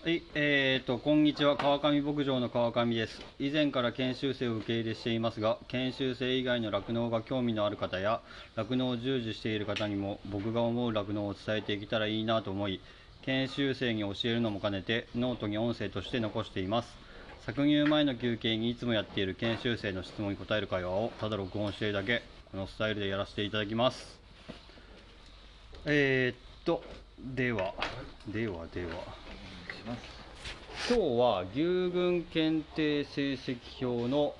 はい、えーと、こんにちは、川上牧場の川上です。以前から研修生を受け入れしていますが、研修生以外の酪農が興味のある方や、酪農を従事している方にも、僕が思う酪農を伝えていけたらいいなと思い、研修生に教えるのも兼ねて、ノートに音声として残しています。搾乳前の休憩にいつもやっている研修生の質問に答える会話をただ録音しているだけ、このスタイルでやらせていただきます。えーっと、では、ではでは。今日は牛群検定成績表の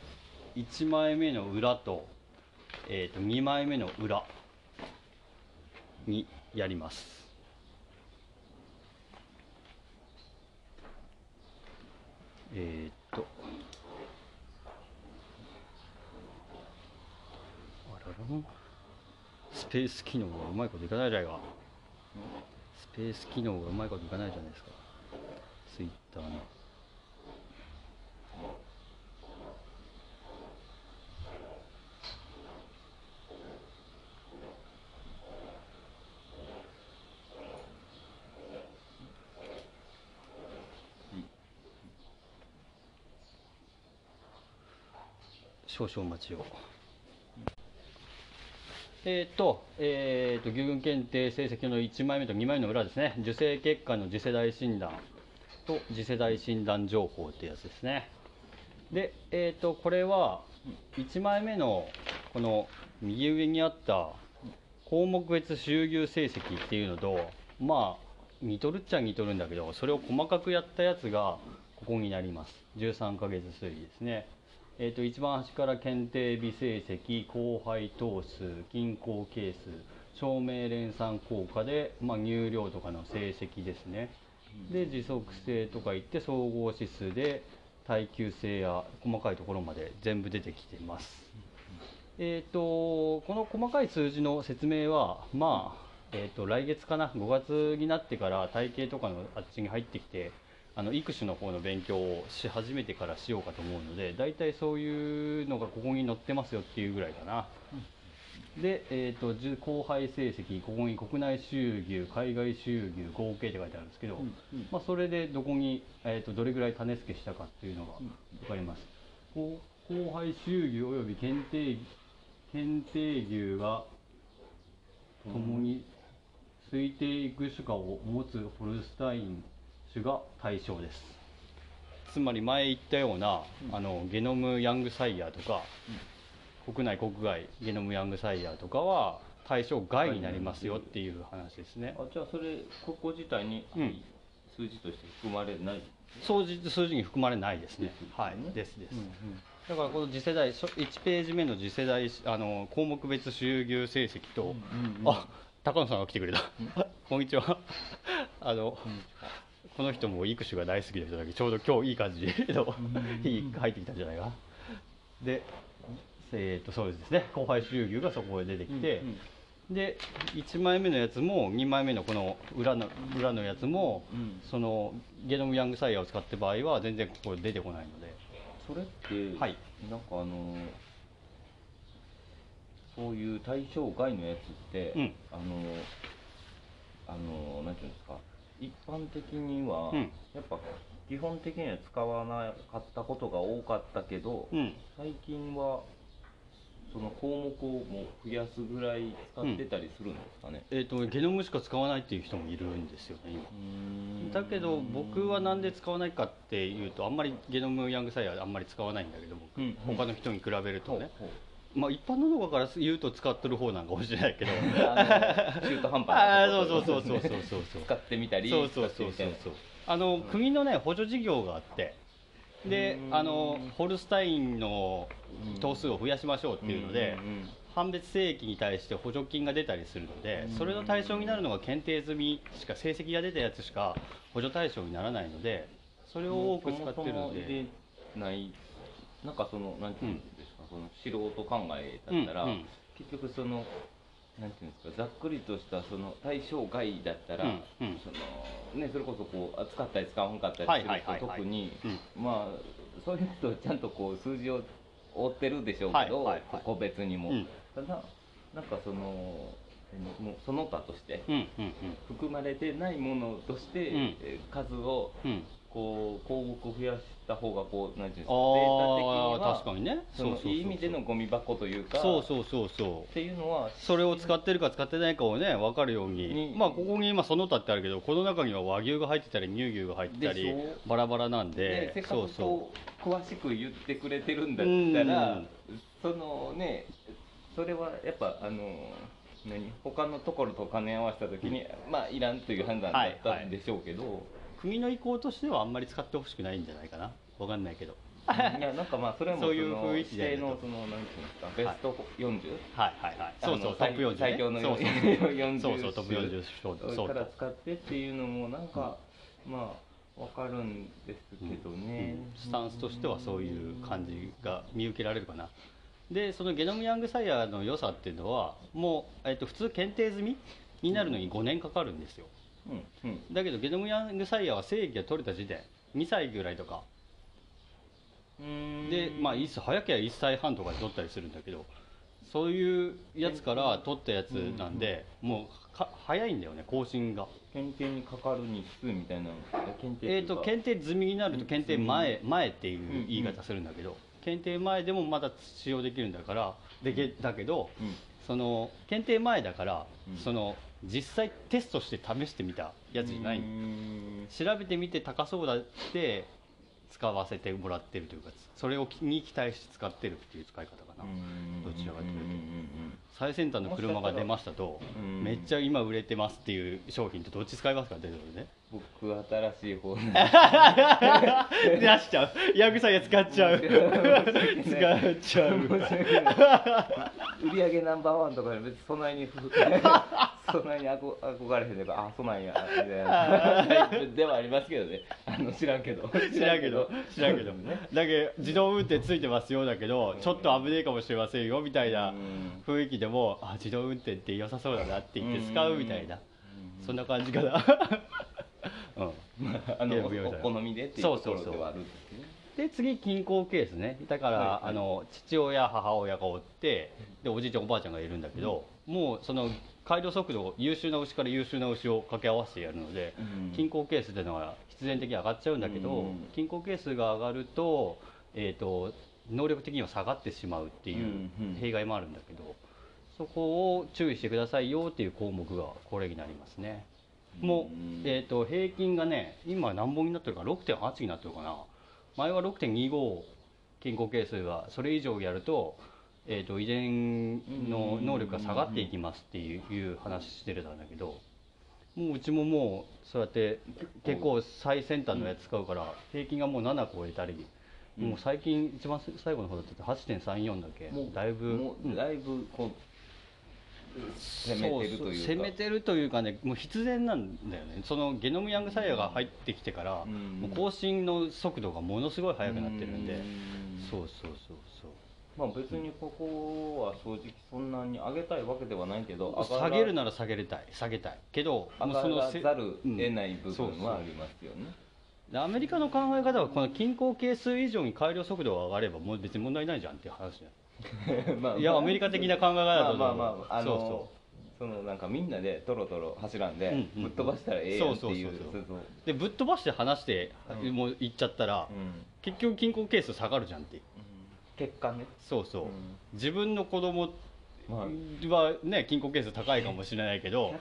1枚目の裏と,、えー、と2枚目の裏にやります。えー、っと。あららスペース機能がうまいこといかないじゃいか。スペース機能がうまいこといかないじゃないですかツイッターの。少々お待ちを。えー、と、えー、と、牛群検定成績の1枚目と2枚目の裏ですね。受精結果の次世代診断と次世代診断情報ってやつですね。で、えー、と、これは1枚目のこの右上にあった項目別収牛成績っていうのと、まあ、似とるっちゃ似とるんだけど、それを細かくやったやつがここになります。13ヶ月推移ですね。えー、と一番端から検定微成績、交配頭数、均衡係数、証明連算効果で、まあ、乳量とかの成績ですね。で、持続性とか言って、総合指数で耐久性や細かいところまで全部出てきています。えー、とこの細かい数字の説明は、まあえー、と来月かな、5月になってから体系とかのあっちに入ってきて、あの育種の方の勉強をし始めてからしようかと思うので大体そういうのがここに載ってますよっていうぐらいかな、で、えー、と後輩成績ここに国内収牛海外収牛合計って書いてあるんですけど、まあ、それでどこに、えー、とどれぐらい種付けしたかっていうのが分かります、後後輩収牛および検定検定牛が共に推定育種化を持つホルスタイン種が対象です。つまり前言ったような、うん。あのゲノムヤングサイヤーとか、国内国外ゲノムヤングサイヤーとかは対象外になりますよっていう話ですね。あじゃあそれここ自体にうん。数字として含まれない、数字数字に含まれないですね。はい。ですです、うんだからこの次世代そ1ページ目の次世代あの項目別収牛成績と、うんうんあ高野さんが来てくれた、こんにちは。あの、この人も育種が大好きな人だけどちょうど今日いい感じの日入ってきたんじゃないか。なでえー、とそうですね。後輩収牛がそこで出てきて、うんで1枚目のやつも2枚目のこの裏の裏のやつも、うん。そのゲノムヤングサイヤーを使って場合は全然ここ出てこないので。それって、はい。なんかあのそういう対象外のやつって、うん。あのあのなんていうんですか一般的には、うん。やっぱ基本的には使わなかったことが多かったけど、うん。最近はその項目をもう増やすぐらい使ってたりするんですかね、えー、とゲノムしか使わないっていう人もいるんですよね今。だけど僕はなんで使わないかっていうとあんまりゲノムヤングサイヤーあんまり使わないんだけど僕、うん。他の人に比べるとね、ほうほうまあ一般の動画から言うと使ってる方なんかもしれないけど。中途半端なそうそうそうそうそうそうそう。使ってみたり。そうそうそうそうあの国のね補助事業があって。でうん。あのホルスタインの頭数を増やしましょうっていうので、んんん。判別精液に対して補助金が出たりするのでうん。それの対象になるのが検定済みしか成績が出たやつしか補助対象にならないのでそれを多く使ってるので。ないなんかそのなんていうんその素人考えだったら、うんうん。結局そのなんていうんですかざっくりとしたその対象外だったら、うんうん。そのねそれこそこう扱ったり使わんかったりはいする人はいはい。はい特にうん。まあそういう人はちゃんとこう数字を追ってるでしょうけど、はいはいはい。個別にも、うん。ただなんかそのもうその他としてうんうん含まれてないものとして、う数をこう項目を増やした方がこうなんていうんですかデータ的確かにね。そのいい意味でのゴミ箱というかそうそうそうそう。っていうのはそれを使ってるか使ってないかをね分かるように。にまあここに今その他ってあるけどこの中には和牛が入ってたり乳牛が入ってたりバラバラなんで。でせっかくそうそこう。詳しく言ってくれてるんだったらうん。そのねそれはやっぱあの何他のところと兼ね合わせた時に、まあいらんという判断だったんでしょうけど、う国の意向としてはあんまり使ってほしくないんじゃないかな。分かんないけど。いやなんかまあそれもそういうの雰囲気でのそのなんていうんですかベスト 40? はいはいはい。そうそうトップ40ね。最強のそうそう。40そうそうトップ40そうそうから使ってっていう。のもなん。か、まあわかるんですけどね、うん。スタンスとしてはそういう感じが見受けられるかな。でそのゲノムヤングサイヤーの良さっていうのはもう、えっと、普通検定済みになるのに5年かかるんですようんうん。だけどゲノムヤングサイヤーは正規が取れた時点2歳ぐらいとか。でまあ早ければ1歳半とかで取ったりするんだけどそういうやつから取ったやつなんでもうか早いんだよね更新が。検定にかかる日数みたいな検定えー、と検定済みになると検定前前っていううん言い方するんだけど、検定前でもまだ使用できるんだからでけだけどうん。その検定前だから、うん。その実際テストして試してみたやつじゃない、調べてみて高そうだって使わせてもらってるというかそれをに期待して使ってるっていう使い方かな、どちらかというと。最先端の車が出ましたと、うん。めっちゃ今売れてますっていう商品とどっち使いますかっていうのね。僕新しい方出しちゃう。ヤグさんや使っちゃう。使っちゃう。売り上げナンバーワンとかで別にそないにそないに憧憧れへんねんからあそうなんやではありますけどね。あの 知らんけど。知らんけど。知らんけど。だけど自動運転ついてますよだけどちょっと危ねえかもしれませんよみたいなうん。雰囲気でもあ自動運転って良さそうだなって言って使うみたいな。そんな感じかな。うん。まあ あのお好みでっていうところではあるんですね。で次金庫ケースね。だから、はいはい。あの父親母親がおってでおじいちゃんおばあちゃんがいるんだけど、もうその改良速度を優秀な牛から優秀な牛を掛け合わせてやるので、うん。均衡係数っていうのは必然的に上がっちゃうんだけど、うん。均衡係数が上がると,、えー、と能力的には下がってしまうっていう弊害もあるんだけど、そこを注意してくださいよっていう項目がこれになりますね。もううん、えー、と平均がね今何本になってるか6.8になってるかな。前は6.25均衡係数がそれ以上やると,、えー、と遺伝の能力が下がっていきますっていういう話してたんだけどもううちももうそうやって結構最先端のやつ使うから平均がもう7超えたり、うん。もう最近一番最後の方だって8.34だっけ？もうだいぶ。だいぶこう攻めてるというか。攻めてるというかねもう必然なんだよね。そのゲノムヤングサイヤが入ってきてから、うん。もう更新の速度がものすごい速くなってるんで、うん。そうそうそうそう。まあ別にここは正直そんなに上げたいわけではないけど下げるなら下げれたい。下げたい。けど上もうそのせがらざるうん得ない部分はありますよね。でアメリカの考え方はこの均衡係数以上に改良速度が上がればもう別に問題ないじゃんっていう話じゃん。まあいやアメリカ的な考え方だとまあまあまああのそうそのなんかみんなでトロトロ走らんで、ぶっ飛ばしたらええやんっていうそうそうそうそう。そうでぶっ飛ばして話して、うん。もう行っちゃったら、うん。結局均衡係数下がるじゃんっていう。結果ね。そうそう、うん。自分の子供まあ。はね均衡係数高いかもしれないけど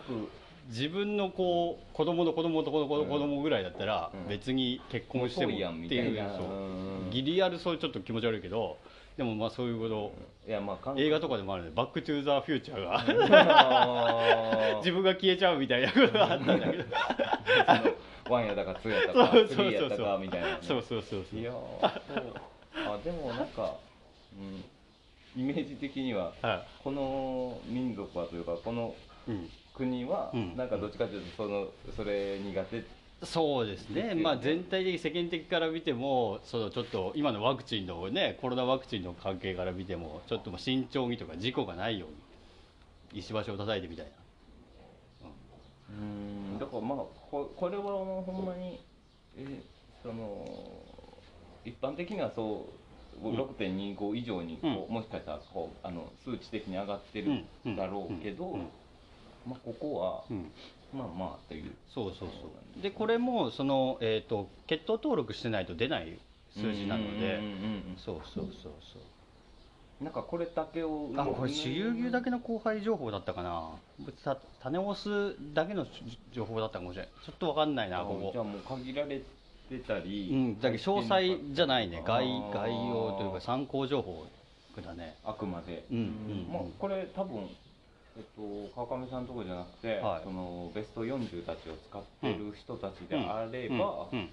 自分のこう子供の子供と子供の子供ぐらいだったらうん。別に結婚してもっていうギリアルそうちょっと気持ち悪いけどでもまあそういうこといやまあ韓映画とかでもあるね「バック・トゥ・ザ・フューチャーが自分が消えちゃうみたいなことがあったんだけど。ワンやったかツーやったか スリーやっかみたいなね。そうそうそうそう。いやー。そうあでもなんか、うん、イメージ的にははこの民族はというかこのいうん国はうん。なんかどっちかというとそのそれ苦手そうですね、まあ、全体的世間的から見てもそのちょっと今のワクチンのねコロナワクチンの関係から見てもちょっと慎重にとか事故がないように石橋を叩いてみたいな。うん。だからまあここれはもうほんまにえその一般的にはそううん6.25以上にこう、うん。もしかしたらこうあの数値的に上がってるだろうけど、まあここは、うん。まあまあというそうそうそう。でこれもその、えー、と血統登録してないと出ない数字なので。うんうんうんうんそうそうそうそう。なんかこれだけをあこれ私有牛だけの交配情報だったかな。た種オスだけの情報だったかもしれないちょっと分かんないなここ。じゃあもう限られてたり、うん。だけど詳細じゃないね。概概要というか参考情報だね。あくまで、うんうん。まあ、これ多分えっと川上さんのところじゃなくて、はい。そのベスト40たちを使ってる人たちであれば、うんうん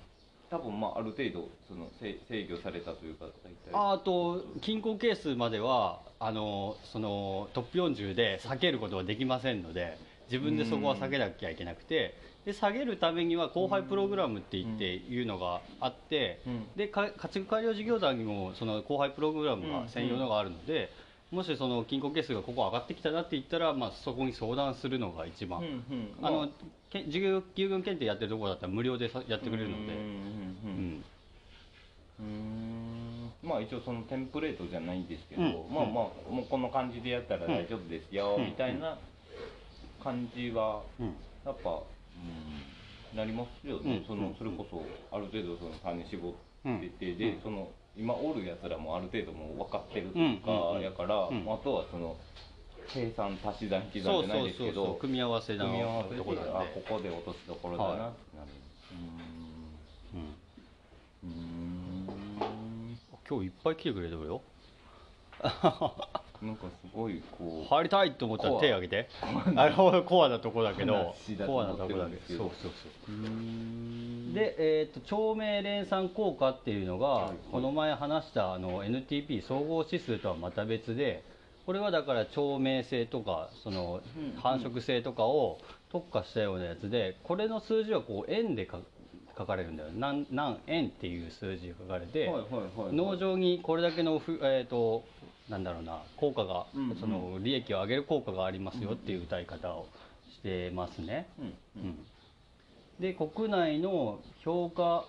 多分まあある程度その制制御されたというか大体。あと均衡係数まではあのそのトップ40で下げることはできませんので自分でそこは下げなきゃいけなくてで下げるためには後輩プログラムって言っていうのがあってうん。でか家畜改良事業団にもその後輩プログラムが専用のがあるのでもしその均衡係数がここ上がってきたなって言ったら、まあ、そこに相談するのが一番、うんうん。あ。のまけ授業牛群検定やってるところだったら無料でさやってくれるので。うんまあ一応そのテンプレートじゃないんですけど、うん。まあまあもうこの感じでやったら大丈夫ですよ、うん。みたいな感じはうん。やっぱ、うん、なりますよね、うん。そのそれこそある程度その種絞ってて、でうん。その今おるやつらもある程度もう分かってるとうんかうんやから、うん。あとはその計算足し算引き算じゃないですけど組み合わせの組み合わせでとこなんであここで落とすところだなってなる、うん。うん。今日いっぱい来てくれてるよ なんかすごいこう入りたいと思ったら手挙げて。あれコアなとこだけどコアなとこだけど。どそうそうそう。で、えー、と長命連鎖効果っていうのが、はいはい。この前話したあの NTP 総合指数とはまた別でこれはだから長命性とかそのうん。繁殖性とかを特化したようなやつでこれの数字はこう円でか書かれるんだよ。何何円っていう数字が書かれて、はいはいはいはい。農場にこれだけのふ、えー、となんだろうな効果が、うんうん。その利益を上げる効果がありますよっていう歌い方をしてますね。うんううん。んで国内の評価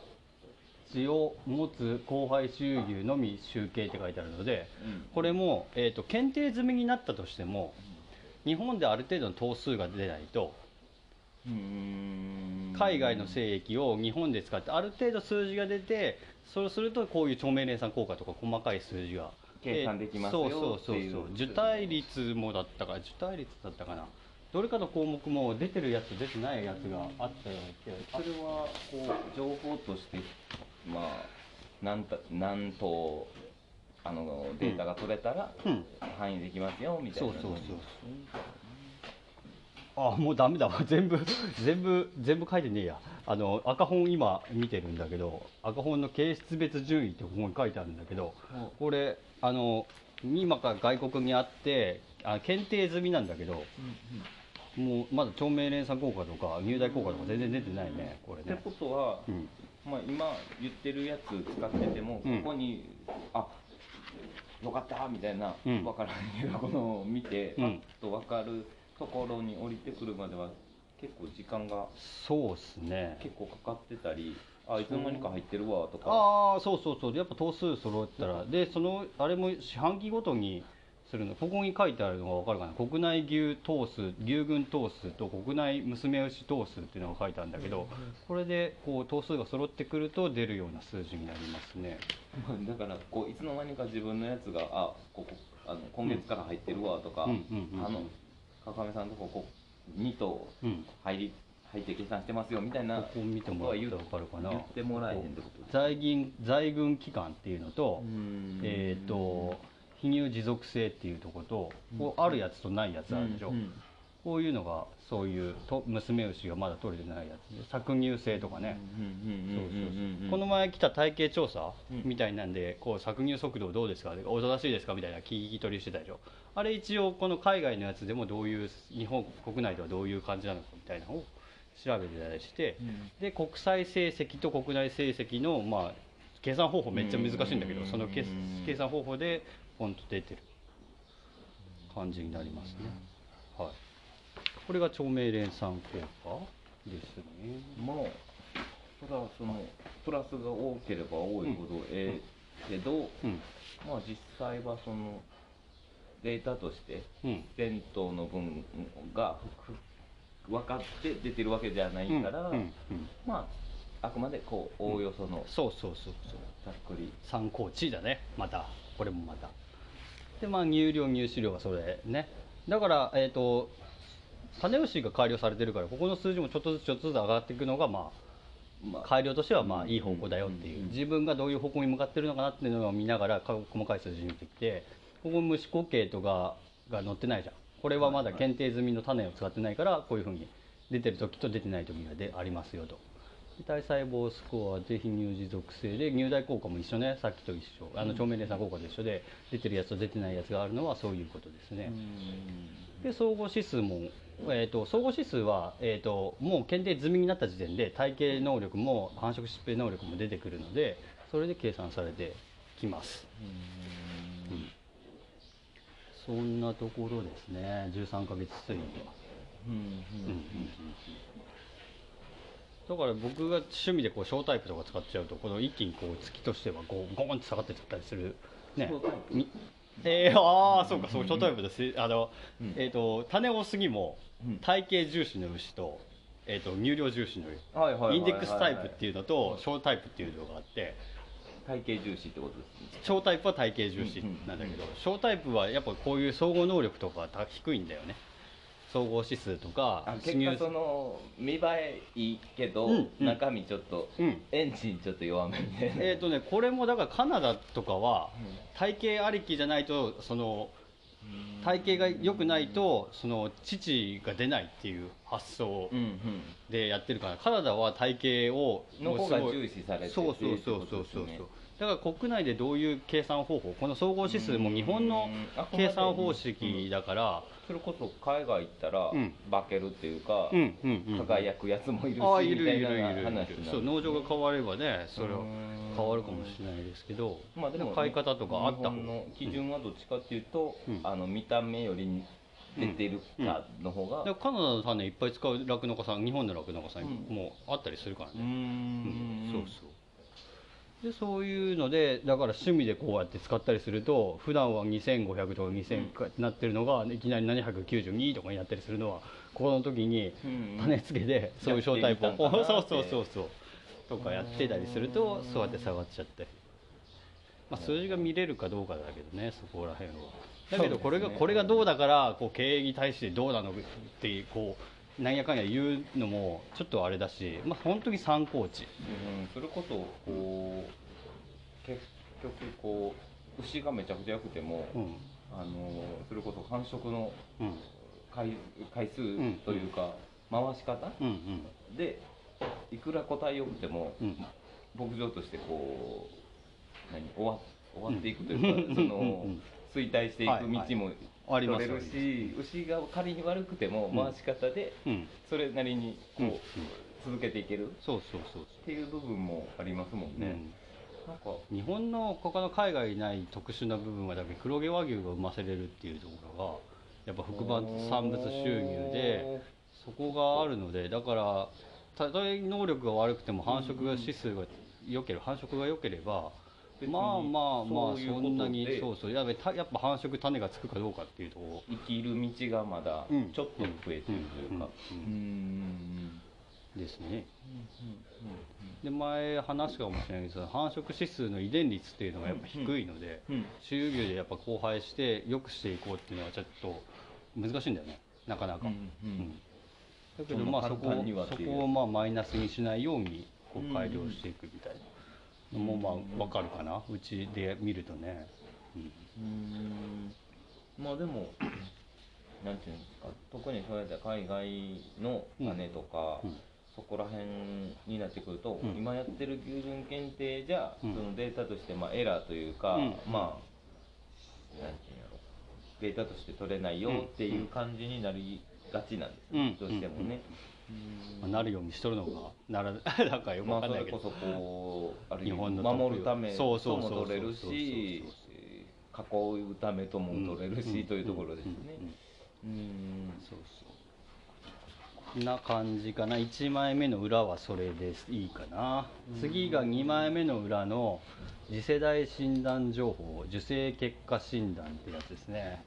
値を持つ後輩収牛のみ集計って書いてあるのでうん。これも、えー、と検定済みになったとしても日本である程度の頭数が出ないと海外の精液を日本で使ってある程度数字が出てそうするとこういう長命連鎖効果とか細かい数字が計算できますよそう。そうそうっていうそう。受胎率もだったか受胎率だったかな。どれかの項目も出てるやつ出てないやつがあったような気が。それはこう情報としてまあ何た何とあのデータが取れたらうん。範囲できますよみたいな。そうそうそうあもうダメだ。わ 全部全部全部書いてねえや。あの赤本今見てるんだけど赤本の形質別順位ってここに書いてあるんだけどうんこれあの今から外国にあってあ検定済みなんだけどもうまだ長命連鎖効果とか入大効果とか全然出てないねこれね。ってことは、うん。まあ、今言ってるやつ使ってても、うん。ここにあよかったみたいな、うん。分からんけど このを見て、うん。と分かるところに降りてくるまでは結構時間がそうっすね。結構かかってたりあいつの間にか入ってるわとか。ああそうそうそう。やっぱ頭数揃ったら。でそのあれも四半期ごとにするの。ここに書いてあるのが分かるかな。国内牛頭数牛群頭数と国内娘牛頭数っていうのが書いてあるんだけどこれでこう頭数が揃ってくると出るような数字になりますね。ま あだからこういつの間にか自分のやつがあここあの今月から入ってるわとか、あの川上さんのとここ2頭うん。入り入って計算してますよみたいなここ見てもらったら分かるかな。言ってもらえへんってこと在銀在軍期間っていうのとうん。えっ、と非乳持続性っていうところとこうあるやつとないやつあるでしょ、うん。うん。こういうのがそういうと娘牛がまだ取れてないやつで搾乳性とかね、この前来た体型調査うん。みたいなんで、こう搾乳速度どうですか？おとなしいですか？みたいな聞き取りしてたでしょ。あれ一応この海外のやつでもどういう日本国内ではどういう感じなのかみたいなのを調べてたりして、うん。で国際成績と国内成績のまあ計算方法めっちゃ難しいんだけど、うん。その計計算方法でポンと出てる。感じになりますね、はい。これが長命連鎖効果ですね。まあそれはそのプラスが多ければ多いほどええけど、うん。まあ実際はそのデータとしてうん。伝統の分がふ分かって出てるわけじゃないから、まああくまでこうおおよそのそうそうそうそう。ざっくり。参考値だね。またこれもまたでまあ入量入手量がそれね。だからえっ、と種牛が改良されてるからここの数字もちょっとずつちょっとずつ上がっていくのがままあ改良としてはまあいい方向だよっていう。自分がどういう方向に向かってるのかなっていうのを見ながらか細かい数字見てきてここ虫固形とかが載ってないじゃんこれはまだ検定済みの種を使ってないからこういうふうに出てる時と出てない時がでありますよと。で体細胞スコアで非乳児属性で乳大効果も一緒ね。さっきと一緒。あの腸面連鎖効果と一緒で出てるやつと出てないやつがあるのはそういうことですね、で総合指数も、えー、と総合指数は、えー、ともう検定済みになった時点で体系能力も繁殖疾病能力も出てくるのでそれで計算されてきます、うんそんなところですね。13ヶ月推移は、うんうんうんうん。うんだから僕が趣味でこう小タイプとか使っちゃうとこの一気にこう月としてはゴーゴーンって下がってっちゃったりする。ね。えー、ああそうかそう小タイプです。あの、うん。えっ、と種オスにもうん。体型重視の牛と,、えー、と乳量重視の牛。インデックスタイプっていうのと小タイプっていうのがあって体型重視ってことですね。小タイプは体型重視なんだけど小タイプはやっぱこういう総合能力とか低いんだよね。総合指数とかあ結果その見栄えいいけど、うんうん。中身ちょっと、うん。エンジンちょっと弱めみたいな。えーとね、これもだからカナダとかはうん。体型ありきじゃないとその体型が良くないとその乳が出ないっていう発想。うんうん。でやってるからカナダは体型をの方が重視されててそうそうそうそうそうそう。だから国内でどういう計算方法この総合指数も日本の計算方式だからそれこそ海外行ったら、うん。化けるっていうか、うんうんうん輝くやつもいるしああいるいるいる。そう農場が変わればねそれはうん。変わるかもしれないですけどまあでも買い方とかあった方の基準はどっちかっていうと、うん。あの見た目より出てるかの方が、だからカナダの種いっぱい使う酪農家さん日本の酪農家さんうんもあったりするからね、うーん。うん。そうそう。でそういうのでだから趣味でこうやって使ったりすると普段は2500とか2000かってなってるのがいきなり792とかになったりするのはこの時にうん。種付けでそういう小タイプを そうそうそうそう。とかやってたりするとそうやって下がっちゃったり、まあ、数字が見れるかどうかだけどねそこら辺は。だけどこれが、ねこれがどうだからこう経営に対してどうなのってこうなんやかんや言うのもちょっとあれだし、まあ、本当に参考値。うんそれこそこう結局こう牛がめちゃくちゃ良くても、うん。あのそれこそ繁殖のうん。回回数というか、回し方うんうん。でいくら個体良くても、うん。牧場としてこう何終わ終わっていくというか、うん。その、衰退していく道もあります取れるし、牛が仮に悪くてもうん。回し方でうん。それなりにこう、続けていけるっそうそうそう。ていう部分もありますもんね、なんかうん日本の他の海外にない特殊な部分はだけど黒毛和牛が生ませれるっていうところがやっぱ副産物収入でそこがあるのでだからたとえ能力が悪くても繁殖が指数が良ければ繁殖が良ければ別にまあまあまあそんなにでそうそう。やべたやっぱ繁殖種がつくかどうかっていうと。ころ生きる道がまだうん。ちょっと増えてるというか。うん。ですね。で前話したかもしれないけど繁殖指数の遺伝率っていうのがやっぱ低いので、周遊牛でやっぱ交配して良くしていこうっていうのはちょっと難しいんだよね。なかなか、うんうんだけどまあそこ簡単にはっていう。そこをまあマイナスにしないようにこう改良していくみたいなのもまあ分かるかな。うちで見るとね、うん。うんまあでもなんていうんですか。特にそうやって海外の種とか、うん。そこら辺になってくると、うん。今やってる牛群検定じゃ、うん。そのデータとしてまあエラーというか、うん。まあなんていうんやろ。データとして取れないよっていう感じになりがちなんですどうしてもね。まあなるようにしとるのがなら なんかよくまあ、わかんないけど、それこそこうあ守るためとも取れるし囲うためとも取れるし、というところですね。ん。な感じかな。1枚目の裏はそれですいいかな。次が2枚目の裏の次世代診断情報受精結果診断ってやつですね。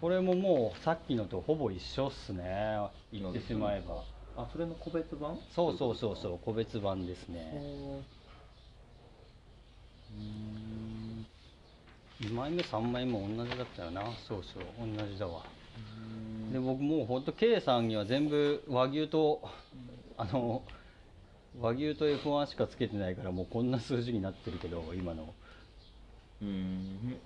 これももうさっきのとほぼ一緒っすね。言ってしまえばあそれの個別版？そうそうそうそう個別版ですね。2枚目3枚目も同じだったよな。そうそう同じだわ。で僕もうほんと K さんには全部和牛とあの和牛と F1 しかつけてないからもうこんな数字になってるけど今の。うん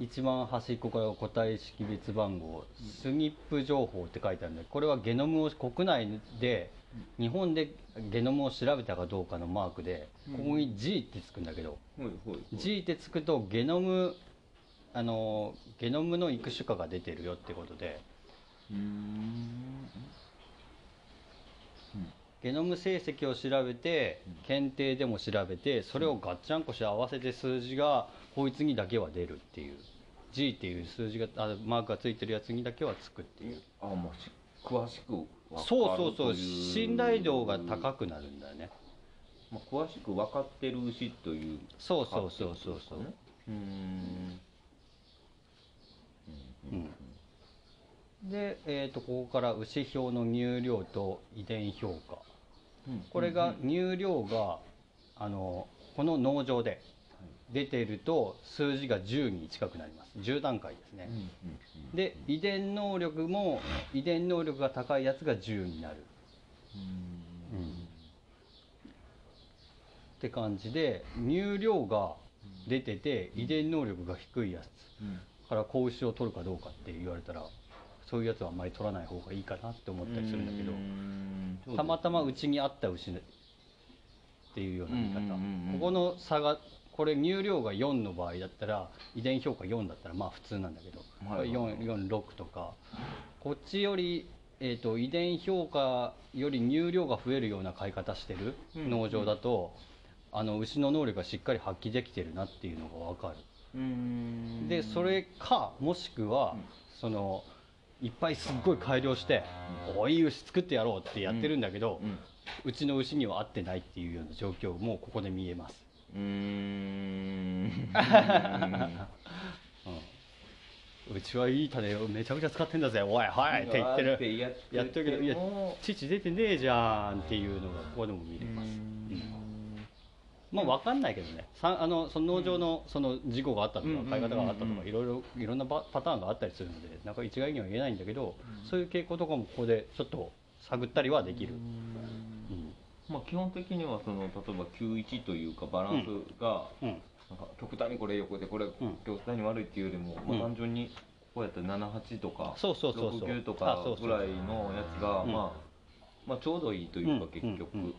一番端っこから個体識別番号スニップ情報って書いてあるんでこれはゲノムを国内で日本でゲノムを調べたかどうかのマークでここに G ってつくんだけど G ってつくとゲノムあのゲノムの育種化が出てるよってことでゲノム成績を調べて検定でも調べてそれをガッチャンコして合わせて数字がこいつにだけは出るっていう。G っていう数字があマークがついてるやつにだけはつくっていう。あもうし詳しく分かるそうそうそう信頼度が高くなるんだよね。まあ、詳しく分かってる牛というそうそうそうそうそう。うーん。うん。で、えー、とここから牛表の乳量と遺伝評価。うん。これが乳量があのこの農場で出てると数字が10に近くなります。10段階ですね、で遺伝能力も遺伝能力が高いやつが10になる、うん。うん。って感じで乳量が出てて遺伝能力が低いやつ。うん。から子牛を取るかどうかって言われたらそういうやつはあんまり取らない方がいいかなって思ったりするんだけどたまたまうちにあった牛っていうような見方、ここの差がこれ乳量が4の場合だったら遺伝評価4だったらまあ普通なんだけど、はいはいはい446とか。こっちより、えー、と遺伝評価より乳量が増えるような飼い方してるうん。農場だと、あの牛の能力がしっかり発揮できてるなっていうのが分かる。でそれかもしくは、うん。そのいっぱいすっごい改良して「おいいい牛作ってやろう」ってやってるんだけど、ううん。ちの牛には合ってないっていうような状況もここで見えます、うーん。うちはいい種をめちゃくちゃ使ってんだぜ。おいはいって言ってる。ってやってやってる。けどいやも父出てねえじゃんっていうのがここでも見れます、うん。まあ分かんないけどね。さあのその農場のその事故があったとうん。か買い方があったとかいろいろいろんなパパターンがあったりするのでなんか一概には言えないんだけど、そういう傾向とかもここでちょっと探ったりはできる、うんまあ基本的にはその例えば91というかバランスが、うん。なんか極端にこれ横でこれん。極端に悪いっていうよりも、うん。まあ、単純にこうやったら78とかそうそうそうそう。69とあかぐらいのやつが、うん。まあ、まあちょうどいいというかうん。結局、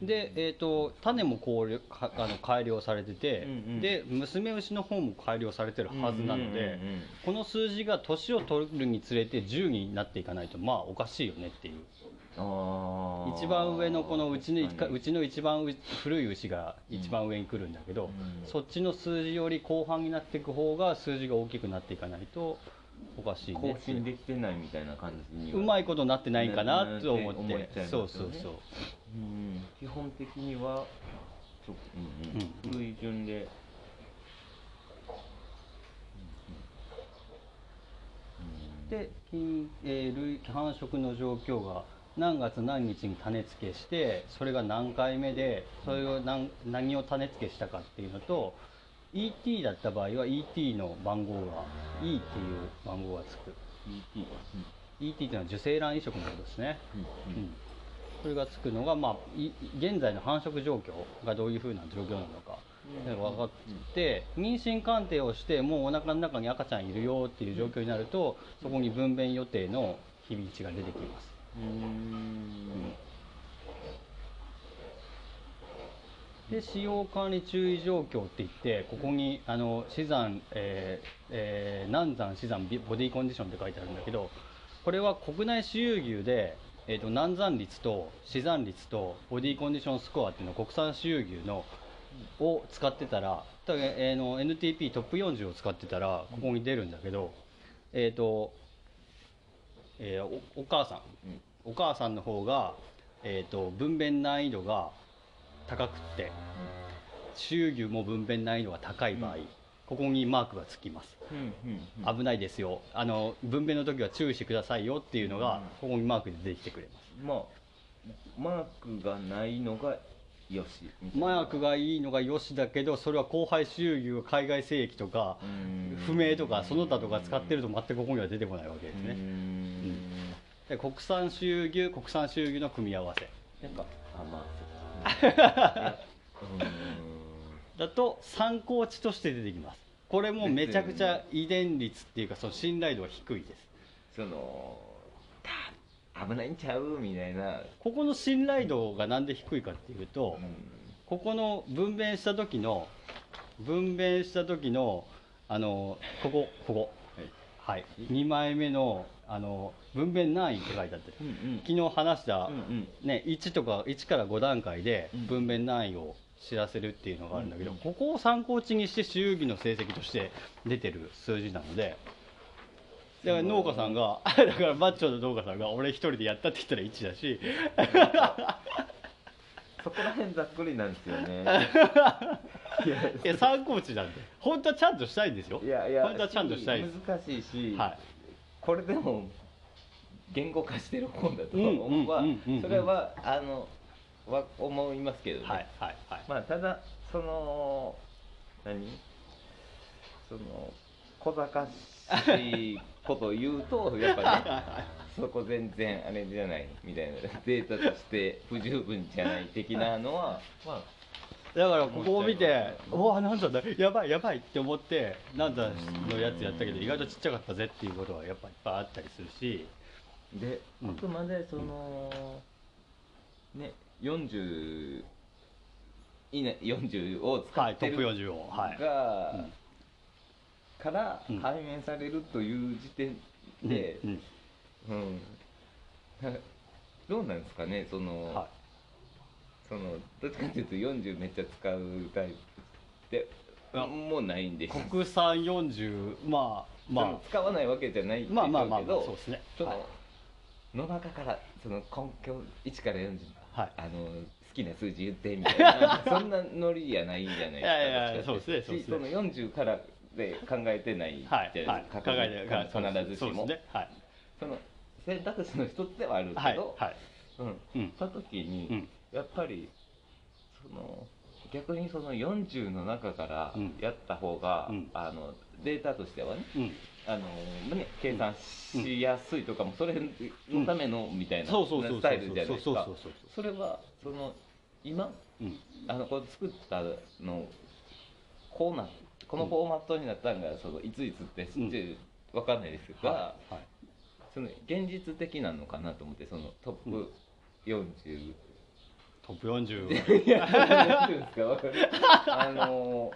で、えー、と種もこうかあの改良されてて、うんうん。で娘牛の方も改良されてるはずなので、この数字が年を取るにつれて10になっていかないとまあおかしいよねっていう一番上のこのうちのうちの一番う古い牛が一番上に来るんだけど、うん。そっちの数字より後半になっていく方が数字が大きくなっていかないとおかしいね。更新できてないみたいな感じには。うまいことなってないんかなと思って、ねそうそうそう。うん。基本的にはちょ、うんうん。うん。古い順で、で、金えー類繁殖の状況が何月何日に種付けしてそれが何回目でそれを何何を種付けしたかっていうのと ET だった場合は ET の番号が E っていう番号がつく。ET、ET っていうのは受精卵移植のことですね、うんそれがつくのが、まあ、い現在の繁殖状況がどういうふうな状況なのかうん。分かって妊娠鑑定をしてもうお腹の中に赤ちゃんいるよっていう状況になるとそこに分娩予定の日々値が出てきますで使用管理注意状況って言ってここにあの死産、えーえー難産死産ボディコンディションって書いてあるんだけどこれは国内私有牛で、えー、と難産率と死産率とボディコンディションスコアっていうのを国産私有牛のを使ってたら、たえーの NTP トップ40を使ってたらここに出るんだけど、えっ、と、えーおお母さん。お母さんの方が、えー、と分娩難易度が高くって周牛も分娩難易度が高い場合、ここにマークがつきます。うんうんうん。危ないですよ。あの分娩の時は注意してくださいよっていうのがうん。ここにマークで出てきてくれます。まあマークがないのがよしみたいな。マークがいいのがよしだけどそれは後輩収入が海外精液とかうん。不明とかその他とか使ってると全くここには出てこないわけですうねん。で国産収牛国産収牛の組み合わせ。なんかあまあそううん。だと参考値として出てきます。これもめちゃくちゃ遺伝率っていうかその信頼度は低いです。そのた危ないんちゃうみたいな、ここの信頼度がなんで低いかっていうと、ここの分娩した時の分娩した時のあのここここ。はい、2枚目のあの分娩難易って書いてあってうんうん。昨日話した、うんうん。ね、1とか1から5段階でうん。分娩難易を知らせるっていうのがあるんだけど、うんここを参考値にして周期の成績として出てる数字なのでだから農家さんが だからマッチョの農家さんが俺一人でやったって言ったら1だし。そこら辺ざっくりなんですよね。いやいや参考値なんで。本当はちゃんとしたいんですよ。いやいや本当はちゃんとしたい難しいし、はい。これでも言語化してる本だとはそれはあのは思いますけどね、はいはいはい。まあただその何？その小賢しいことを言うとやっぱねそこ全然あれじゃないみたいなデータとして不十分じゃない的なのは まあだからここを見てうわなんだだやばいやばいって思ってなんだのやつやったけど意外とちっちゃかったぜっていうことはやっぱいっぱいあったりするし。で、うん。あくまでそのね40以内40を使はいトップってる40を。はい。が、うんからうん。排面されるという時点で、うんうん。などうなんですかねその、はそのどっちかというと40めっちゃ使うタイプってあもうないんでい、国産40まあまあ。ま使わないわけじゃないあでしょまあまあまあうけどそうですね。その、はい。野中からその根拠1から40、はい。あの好きな数字言ってみたいなそんなノリじゃないんじゃないですか いやいやそうですねそうですね。しその40からで考えてないはいじゃないいですか、えてはい。必ずしも。ね。はい。その選択肢の一つではあるけど、はいはい。うん。うん。した時に、うん。やっぱりその逆にその40の中からうん。やった方が、うん。あのデータとしてはねうん。あのね計算しやすいとかもそれのためのみたいなスタイルじゃないですか。それはその今うん。あのこれ作ったのこうなこのフォーマットになったのがそのいついつって知ってわかんないですが、はいはい。その現実的なのかなと思ってそのトップ40、トップ40 いや何ていうんですかわかるあの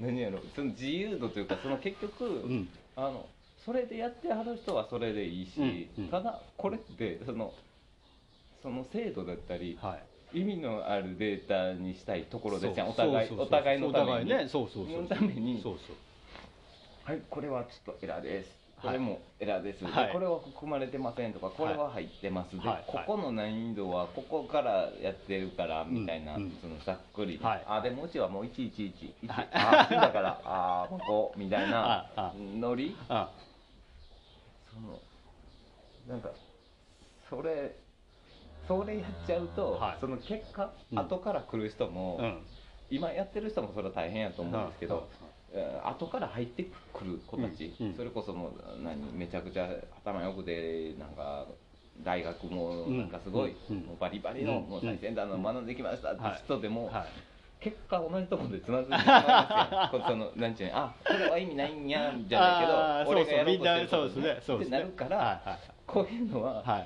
何やろその自由度というかその結局、うん。あのそれでやってはる人はそれでいいし、うんうん。ただこれってそのその制度だったり、はい意味のあるデータにしたいところですやんそうお互いお互いのために。ねそうそうそうのために。そうそう。はいこれはちょっとエラーです。こはい。れもエラーです、ではい。これは含まれてませんとかこれは入ってます、で、はい。ここの難易度はここからやってるからみたいな、うんうん。そのざっくり、はい。あでもうちはもう1111はい。あだからあここみたいなノリ。あそのなんかそれそれやっちゃうと、はい。その結果、うん。後から来る人も、うん。今やってる人もそれは大変やと思うんですけど、えー後から入ってくる子たち、うん。うん。それこそもう何めちゃくちゃ頭良くてなんか大学もなんかすごい、うん。もうバリバリの、うん。もう最先端の学んできましたって人でも、はい。結果同じところでつまずいてしまうんですよ。こそのなんちゅうのあこれは意味ないんやじゃないけど俺がやろうとしてるそうそうですねそう。ってなるから、はいはいこういうのは、はいい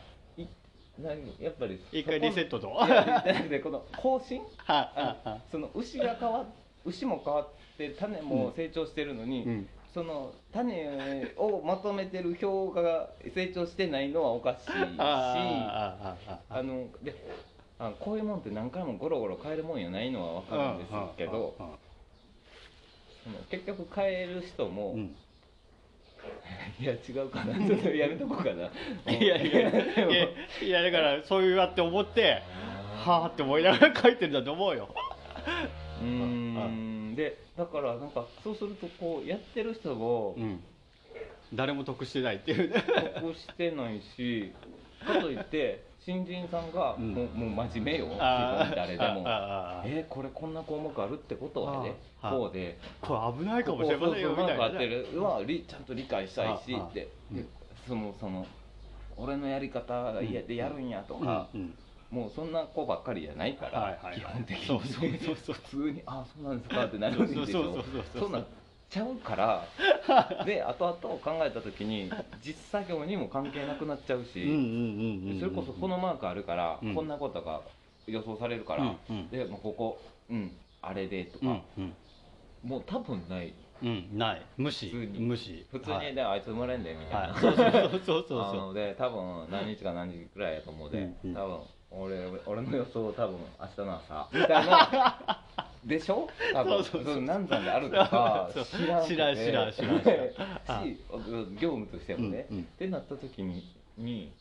何やっぱり一回リセットと？いやじゃなくてこの更新？はその牛が変わっ牛も変わって種も成長してるのに、うん。その種をまとめてる表が成長してないのはおかしいしあのであこういうもんって何回もゴロゴロ変えるもんやないのは分かるんですけどその結局変える人も、うんいや違うかな。ちょっとやめとこうかな。いやいやいやいやだからそういうやって思ってはあって思いながら書いてるんだと思うよ。うーん。でだからなんかそうするとこうやってる人もうん。誰も得してないっていうね。得してないしかといって新人さんがうん。もう,、もう真面目よ誰でも。えーこれこんな項目あるってことはねこうで。これ危ないかもしれませんよみたいなはりちゃんと理解したいしああでうんでそのその俺のやり方が嫌でやるんやとか、もうそんな子ばっかりじゃないから、はいはいはい。基本的に。そうそうそうそう。普通に「あそうなんですか」ってなるんでしょ。そんなんちゃうからで後々考えた時に実作業にも関係なくなっちゃうし、それこそこのマークあるから、うん。こんなことが予想されるから、うんうん。でもうここうんあれでとか、うんうん。もう多分ない。うんない。無視。普通に。無視。普通に、はい。であいつ生まれんでみたいな、はい。そうそうそう。そうそうあので多分何日か何日くらいやと思うで、うんうん。多分俺俺の予想多分明日の朝。みたいな でしょ？多分そうそうそう。の何山であるとかそう。知らんくて。知らん知らん知らん知らん。し業務としてもね、うんうん。ってなった時にに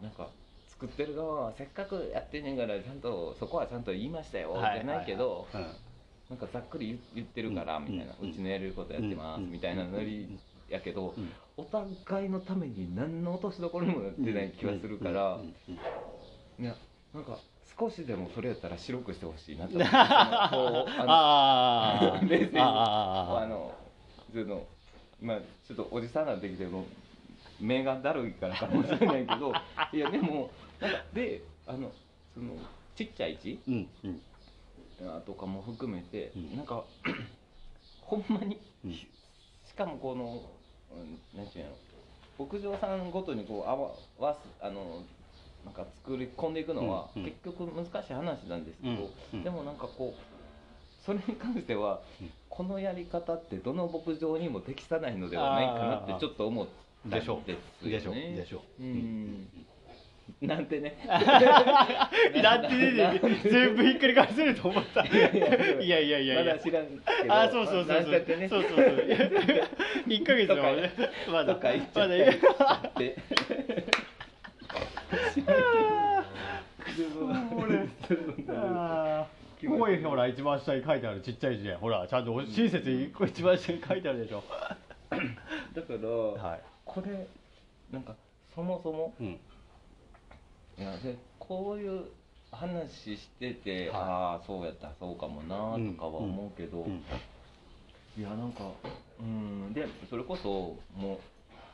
なんか作ってる側はせっかくやってんねんからちゃんとそこはちゃんと言いましたよ、はいじゃないけど、はいはいなんかざっくり言言ってるからうんみたいな、ううんちのやれることやってます、うんみたいなノリやけど、うん。お互いのために何の落としどころにもなってない気がするから、うんうんうん。いやなんか少しでもそれやったら白くしてほしいなと。思ってああー。冷静にあー。のちょっとおじさんになってきても目がだるいからかもしれないけど いやでもなんかであのそのちっちゃい字ーうんうん。あとかも含めて、うん。なんか ほんまにうん。しかもこの、うん、なんていうの牧場さんごとにこう合わすあのなんか作り込んでいくのは、結局難しい話なんですけど、でもなんかこうそれに関しては、うん。このやり方ってどの牧場にも適さないのではないかなってちょっと思ったんですよね。でしょ。でしょ。うん。なんてね。なんてね全部ひっくり返せると思った。いやいやいや。いやまだ知らんけど。あそうそうそうそう。ね。そうそうそう。一ヶ月だもんね。まだまだって。ここにほら一番下に書いてあるちっちゃい字で。ほらちゃんと親切に一番下に書いてあるでしょ。だから、はいこれなんかそもそもうんいやでこういう話してて、はい。ああそうやったらそうかもなとかは思うけど、うんいやなんかうんでそれこそもう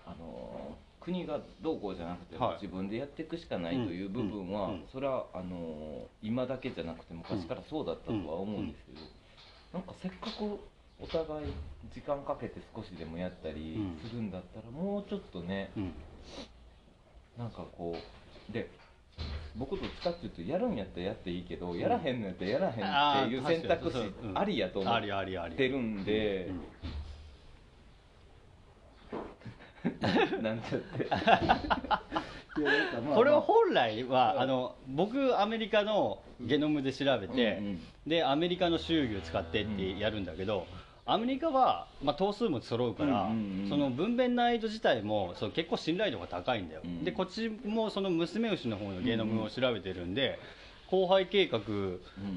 あの国がどうこうじゃなくて、はい。自分でやっていくしかないという部分は、うんうん。それはあの今だけじゃなくて昔からそうだったとは思うんですけど、なんかせっかくお互い時間かけて少しでもやったりうん。するんだったら、もうちょっとねうん。なんかこうで僕どっちかっていうとやるんやったらやっていいけど、やらへんのやったらやらへんっていう選択肢ありやと思ってるんでうん なんちゃって。これは本来はあの僕アメリカのゲノムで調べて、うんうんでアメリカの周儀を使ってってやるんだけど、アメリカは、まあ、頭数も揃うから、うんうんうん。その分娩難易度自体もそう結構信頼度が高いんだよ、うんでこっちもその娘牛の方のゲノムを調べてるんで、後輩計画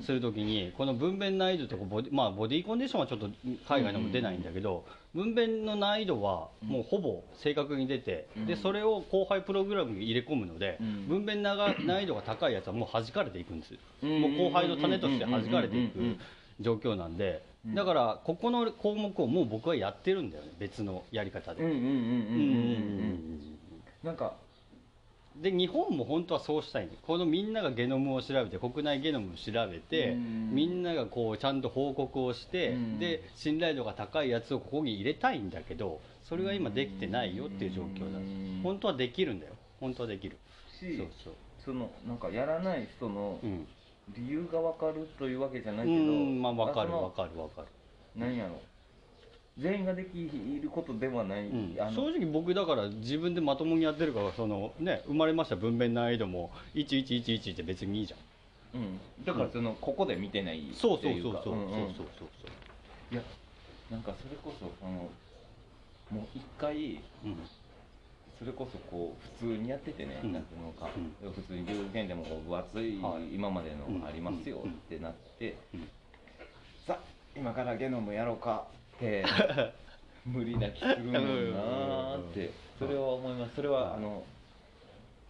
するときに、この分娩難易度とかボディ、まあ、ボディコンディションはちょっと海外でも出ないんだけど、分娩の難易度はもうほぼ正確に出て、でそれを後輩プログラムに入れ込むので、分娩難易度が高いやつはもう弾かれていくんです、もう後輩の種として弾かれていく状況なんで。だからここの項目をもう僕はやってるんだよね別のやり方で。なんかで日本も本当はそうしたいね。このみんながゲノムを調べて国内ゲノムを調べてうん。みんながこうちゃんと報告をしてうん。で信頼度が高いやつをここに入れたいんだけどそれが今できてないよっていう状況だ。うん。本当はできるんだよ。本当はできる。しそうそう。そのなんかやらない人のうん。理由が分かるというわけじゃなういけどんまあ分かる分かる分かる。何やろ全員ができることではない、うん。正直僕だから自分でまともにやってるからそのね生まれました分娩難易度も1111って別にいいじゃん。うん、だからそのここで見てないっていうかそうそうそうそうそうそうう。んうん。そういやなんかそれこそあのもう一回うん。それこそこう普通にやっててね、うん。なんていうのか、う普通に牛乳でもこう分厚いはい。今までうんのありますよってなって、うん。さえ今からゲノムやろうかって 無理な気するもんなーって。それは思います。それはあの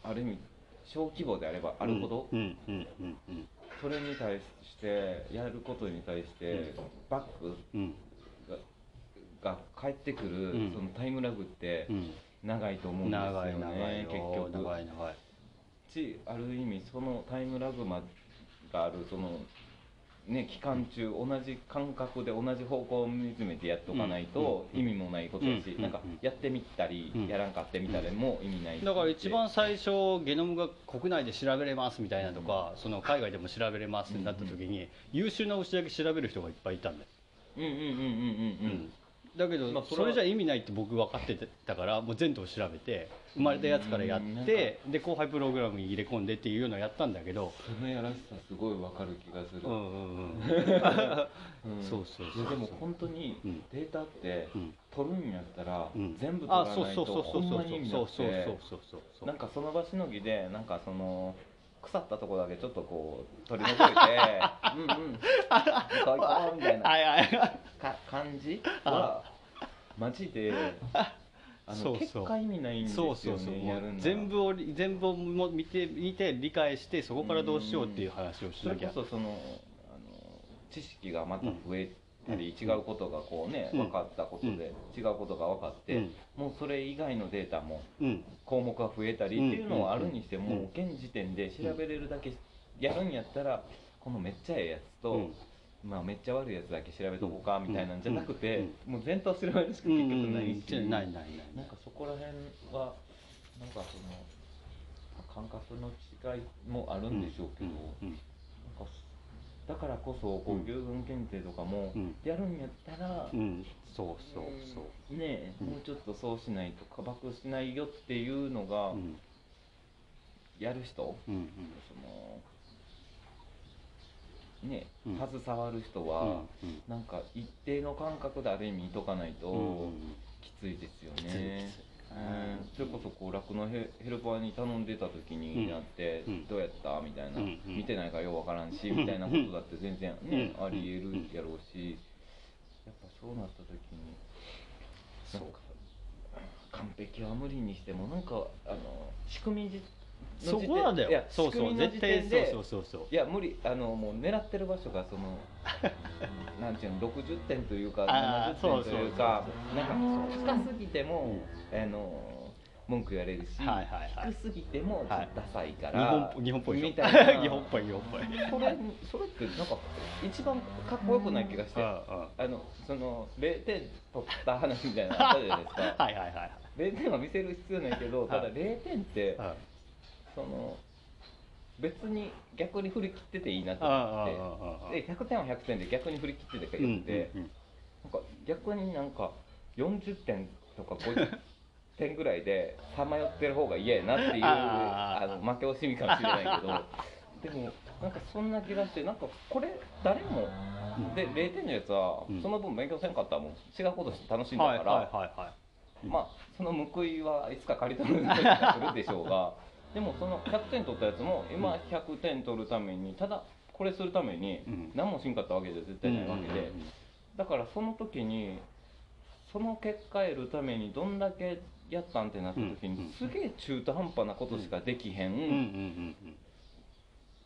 ある意味小規模であればあるほど、うんうんうんうんそれに対してやることに対してバックうん。がが返ってくる、うん。そのタイムラグってうん。長いと思うんですよ長い長ねい。結局。長い長い。しある意味そのタイムラグまがあるそのね期間中同じ感覚で同じ方向を見つめてやっとかないとうん意味もないことだし、うんなんかやってみたり、うん。やらんかってみたりも意味ないし。だから一番最初ゲノムが国内で調べれますみたいなとか、その海外でも調べれますになった時に、優秀な牛だけ調べる人がいっぱいいたんだよ、うんうんうんうんうん。うんだけど、まあそれじゃ意味ないって僕分かってたからもう全頭調べて生まれたやつからやってで後輩プログラムに入れ込んでっていうのをやったんだけどそのやらしさすごいわかる気がする、うんうんうん。うん。そうそうそうでも本当にうん。データってうん。取るんやったらうん。全部取あらないそうそうそうとほそうそうんまに意味なそうそうくてそうそうそうなんかその場しのぎでなんかその腐ったとこだけちょっとこう取り除いて うんうん。行こう行こうみたいな。はいはい。か感じ？はマジであそうそう。の結果意味ないんですよねそうそうそう。やるんなら全部を全部をも見て見て理解してそこからどうしようっていう話をしそれなきゃ。こそそのあの知識がまた増えたり、うん。違うことがこうね、うん。分かったことで、違うことが分かって、うん。もうそれ以外のデータもうん。項目が増えたりっていうのはあるにしても、うん。現時点で調べれるだけやるんやったらこのめっちゃええやつと、うん。まあ、めっちゃ悪いやつだけ調べとこうかみたいなんじゃなくて、うん。もう全頭調べるしかうん結局ないし、うん。ないないないなんかそこら辺はなんかその感覚の違いもあるんでしょうけど、だからこそこう牛群検定とかもうん。やるんやったら、うん。うんそうそうそう。ねえ、うん。もうちょっとそうしないとかばくしないよっていうのが、うん。やる人、うんうん。そのね、うん。携わる人は、うんうん。なんか一定の感覚である意味見とかないときついですよねそれこそこう酪農ヘヘルパーに頼んでた時になって、うん。どうやった？みたいな、うん。うん。見てないからようわからんし、みたいなことだって全然ね、うん。ありえるやろうし、やっぱそうなった時になんか完璧は無理にしてもなんかあの仕組みじそこなんだよ。そうそう絶対そうそうそうそう。いや無理あのもう狙ってる場所がその なんていうの60点というかあー70点というかなんか高すぎても、あの文句言われるし、はいはいはい。低すぎてもダサいか日ら、本日本っぽいみたいな。日本っぽい 日本っぽい。それそれってなんか一番かっこよくない気がして、うんうん。あのその0点取った話みたいなのあったじゃないですか。はいはいはい0点は見せる必要ないけどただはい。0点って、はいその別に逆に振り切ってていいなとあ思って。で100点は100点で逆に振り切っててうんよくて、うんうんなんか逆になんか40点とか50点ぐらいでさまよってる方が嫌やなっていう あの負け惜しみかもしれないけど。でもなんかそんな気がしてなんかこれ誰もで0点のやつはうん。その分勉強せんかったらもう違うことして楽しんだはいから、まあその報いはいつか借り取る時が来るでしょうがでもその100点取ったやつも今100点取るためにただこれするためにうん。何もしんかったわけじゃ絶対ないわけで、だからその時にその結果得るためにどんだけやったんってなった時に、すげえ中途半端なことしかできへん、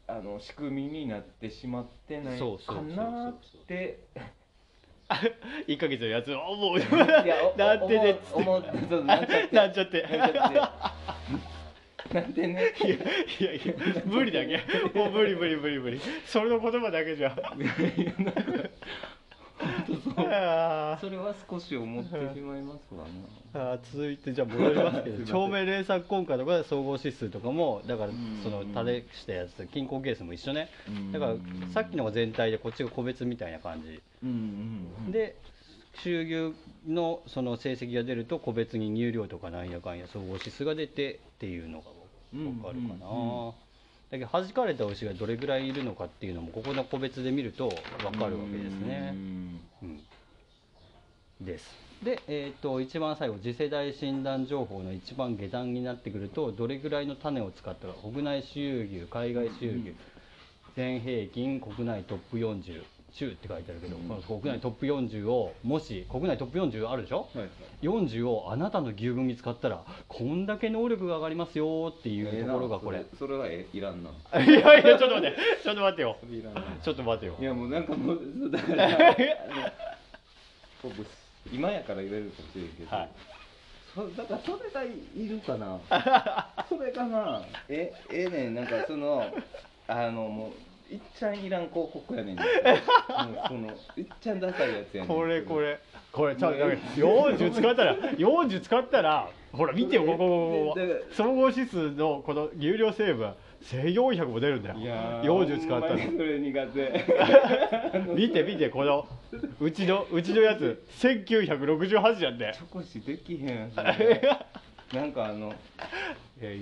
あの仕組みになってしまってないかなって。うん1 ヶ月のやつを思う。いやお なんてねっつって。なんちゃって。なんちゃって。なんちゃってなんでね。いやいやいや無理だけ。もう無理無理無理無理。それの言葉だけじゃ。それは少し思ってしまいますわな。あー続いてじゃあ戻りますけど。すいません長命連鎖根貨とか総合指数とかもだからうんその垂れしたやつと均衡ケースも一緒ね。うんだからさっきのが全体でこっちが個別みたいな感じ。で収入のその成績が出ると個別に入量とかなんやかんや総合指数が出てっていうのが分かるかな、うんうんだけど弾かれた牛がどれぐらいいるのかっていうのもここの個別で見ると分かるわけですね。う。ん。うん。です。で、えー、と一番最後次世代診断情報の一番下段になってくるとどれぐらいの種を使ったか国内周遊牛海外周遊牛、うん。全平均国内トップ40中って書いてあるけど、うん。この国内トップ40をもし国内トップ40あるでしょ、はいはい。40をあなたの牛群に使ったらこんだけ能力が上がりますよっていうところがこれ、それそれはえいらんな。いやいやちょっと待ってちょっと待ってよ。ちょっと待ってよ。いやもうなんかもうだから今やから言えるかもしれんけど、はい。そだからそれがいるかな。それかな。えええねん。なんかそのあのもういっちゃんいらん広告やねんもうそのいっちゃんダサいやつやねん。これこれ。これちょっと40使ったら40使ったらほら見てよここ総合指数のこの有料成分1400も出るんだよ。いやー40使ったら。それ苦手。見て見てこのうちのうちのやつ1968じゃんねチョコシできへん なんかあの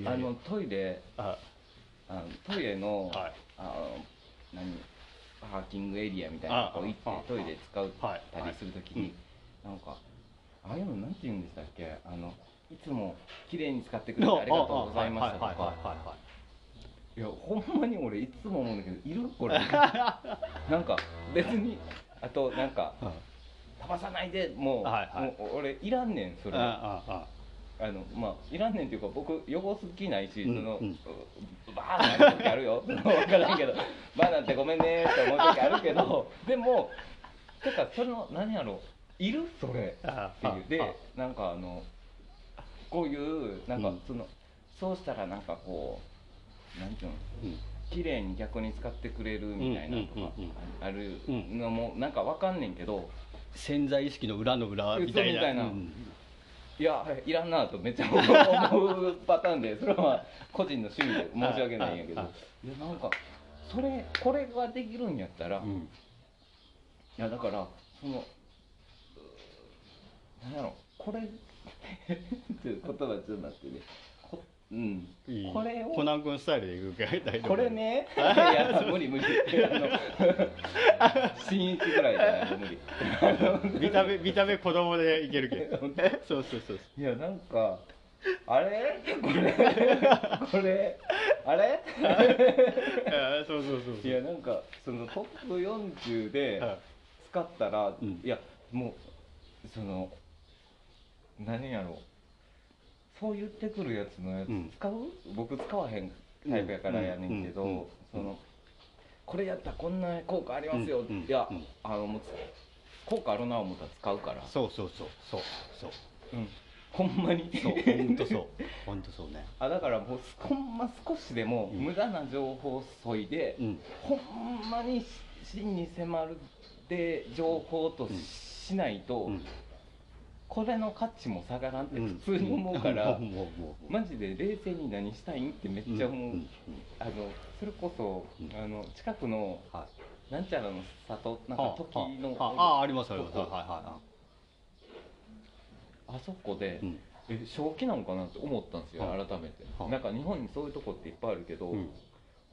あのトイレああのトイレの、はい。あの何パーキングエリアみたいなとこ行ってトイレ使うはいたりするときに、なんかああいうのなんて言うんでしたっけ？あのいつも綺麗に使ってくれてありがとうございましたとか。はいやほんまに俺いつも思うんだけどいるこれ。なんか別にあとなんかはい飛ばさないでもう,、もう俺いらんねんそれ。ああああのまあいらんねんっていうか僕汚す気ないし、うんその、うん。バーなる時あるよ。分からんけど。バーなんてごめんねって思う時あるけど でもてかその何やろいるそれ。あっていう。であ。なんかあのこういうなんかうん。その、そうしたらなんかこうなんていうの？うん。綺麗に逆に使ってくれるみたいなとかうんうんうんうん。あるのもなんかわかんねんけど潜在意識の裏の裏みたいな。そうみたいな。うんいやいらんなとめっちゃ思うパターンでそれは個人の趣味で申し訳ないんやけど。はいいやなんかそれこれができるんやったら、いうんやだからそのうなんやろこれ っていう言葉ちょっと待ってねこうん。いいこれをコナン君スタイルでいくか大丈夫。これね。い。や無理無理。新一ぐらいじゃないと無理。見た目見た目子供でいけるけど。そうそうそういやなんかあれ？これ？これ？あれ？あそうそうそうそう。いやなんかそのトップ40ではい。使ったら、うん。いやもうその何やろうそう言ってくるやつのやつうん。使う、僕使わへんタイプやからやねんけど、そのこれやったらこんな効果ありますよ、いや、うん。あのもう効果あるな思ったら使うから。そうそうそう。そう。そう。うん。ほんまに。そう。本当そう。本当そうね。あだからもうほんま少しでもうん。無駄な情報をそいで、うん。ほんまに真に迫るで情報とうん。しないと、うんこれの価値も下がらんってうん。普通に思うから、マジで冷静に何したいんってめっちゃ思う、あのそれこそ、うん。あの近くのはい。なんちゃらの里なんか時のあああありますあります。はいはいはあそこで、え正気なのかなって思ったんですよ、は改めて、はなんか日本にそういうとこっていっぱいあるけど、うん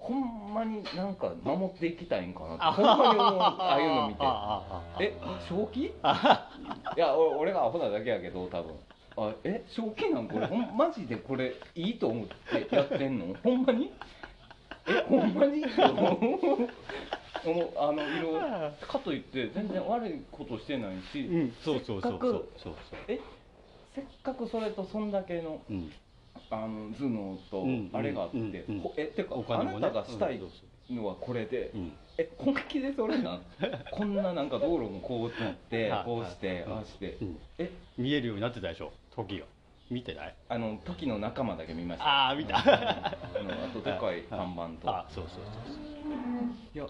ほんまになんか守っていきたいんかなってほんまに思うああいうの見て。え正気？いあや俺俺がアホなだけやけど多分。あえ正気なんこれ？ほんマジでこれいいと思ってやってんの？ほんまに？えほんまに？って思う。あの色かといって全然悪いことしてないし、うん。そうそうそうそう。そうえせっかくそれとそんだけのうんあの頭脳とうんあれがあって、うんうん。ほえてか、お金もね。あなたがしたいのはこれで、うんえ本気でそれなん？こんななんか道路もこうなってはいこうしてはいああして。うん。え？見えるようになってたでしょ？時が。見てない？あの時の仲間だけ見ました。ああ見た。あのあとでかい看板と。あそうそうそういや